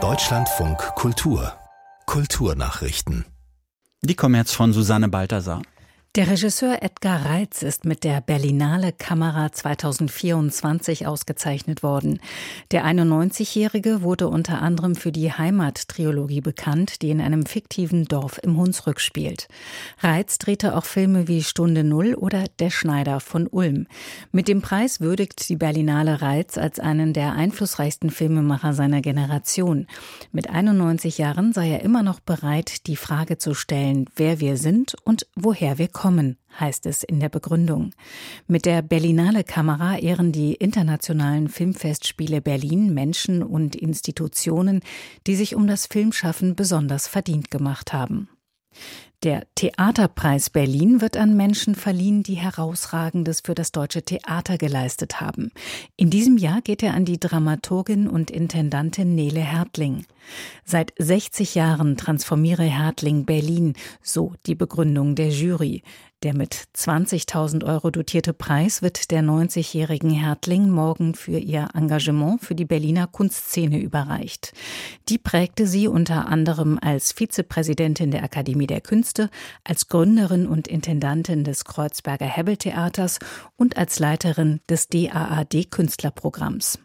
Deutschlandfunk Kultur Kulturnachrichten Die kommen jetzt von Susanne Balthasar. Der Regisseur Edgar Reitz ist mit der Berlinale Kamera 2024 ausgezeichnet worden. Der 91-Jährige wurde unter anderem für die Heimat-Trilogie bekannt, die in einem fiktiven Dorf im Hunsrück spielt. Reitz drehte auch Filme wie Stunde Null oder Der Schneider von Ulm. Mit dem Preis würdigt die Berlinale Reitz als einen der einflussreichsten Filmemacher seiner Generation. Mit 91 Jahren sei er immer noch bereit, die Frage zu stellen, wer wir sind und woher wir kommen kommen, heißt es in der Begründung. Mit der Berlinale Kamera ehren die internationalen Filmfestspiele Berlin Menschen und Institutionen, die sich um das Filmschaffen besonders verdient gemacht haben. Der Theaterpreis Berlin wird an Menschen verliehen, die Herausragendes für das deutsche Theater geleistet haben. In diesem Jahr geht er an die Dramaturgin und Intendantin Nele Hertling. Seit 60 Jahren transformiere Hertling Berlin, so die Begründung der Jury. Der mit 20.000 Euro dotierte Preis wird der 90-jährigen Hertling morgen für ihr Engagement für die Berliner Kunstszene überreicht. Die prägte sie unter anderem als Vizepräsidentin der Akademie der Künste, als Gründerin und Intendantin des Kreuzberger Hebbel Theaters und als Leiterin des DAAD Künstlerprogramms.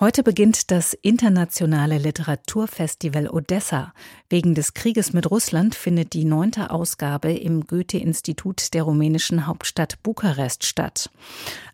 Heute beginnt das internationale Literaturfestival Odessa. Wegen des Krieges mit Russland findet die neunte Ausgabe im Goethe-Institut der rumänischen Hauptstadt Bukarest statt.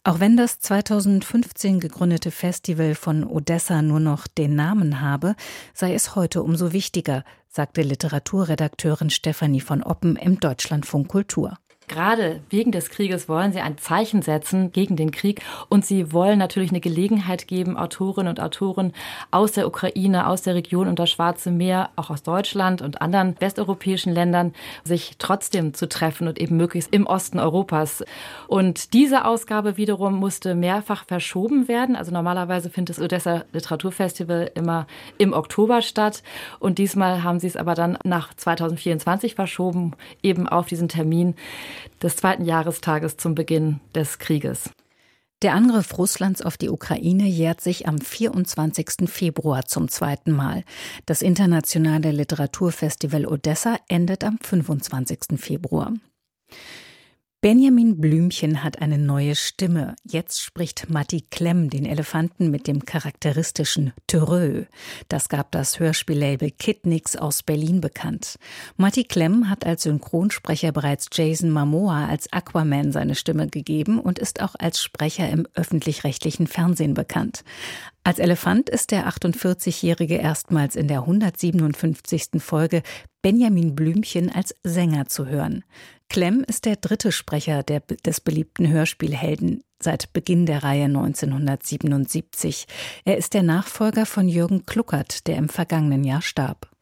Auch wenn das 2015 gegründete Festival von Odessa nur noch den Namen habe, sei es heute umso wichtiger, sagte Literaturredakteurin Stefanie von Oppen im Deutschlandfunk Kultur. Gerade wegen des Krieges wollen sie ein Zeichen setzen gegen den Krieg und sie wollen natürlich eine Gelegenheit geben, Autorinnen und Autoren aus der Ukraine, aus der Region und das Schwarze Meer, auch aus Deutschland und anderen westeuropäischen Ländern, sich trotzdem zu treffen und eben möglichst im Osten Europas. Und diese Ausgabe wiederum musste mehrfach verschoben werden. Also normalerweise findet das Odessa Literaturfestival immer im Oktober statt und diesmal haben sie es aber dann nach 2024 verschoben, eben auf diesen Termin des zweiten Jahrestages zum Beginn des Krieges. Der Angriff Russlands auf die Ukraine jährt sich am 24. Februar zum zweiten Mal. Das internationale Literaturfestival Odessa endet am 25. Februar. Benjamin Blümchen hat eine neue Stimme. Jetzt spricht Matti Klemm den Elefanten mit dem charakteristischen Törö. Das gab das Hörspiellabel Kidnix aus Berlin bekannt. Matti Klemm hat als Synchronsprecher bereits Jason Momoa als Aquaman seine Stimme gegeben und ist auch als Sprecher im öffentlich-rechtlichen Fernsehen bekannt. Als Elefant ist der 48-Jährige erstmals in der 157. Folge Benjamin Blümchen als Sänger zu hören. Klemm ist der dritte Sprecher der, des beliebten Hörspielhelden seit Beginn der Reihe 1977. Er ist der Nachfolger von Jürgen Kluckert, der im vergangenen Jahr starb.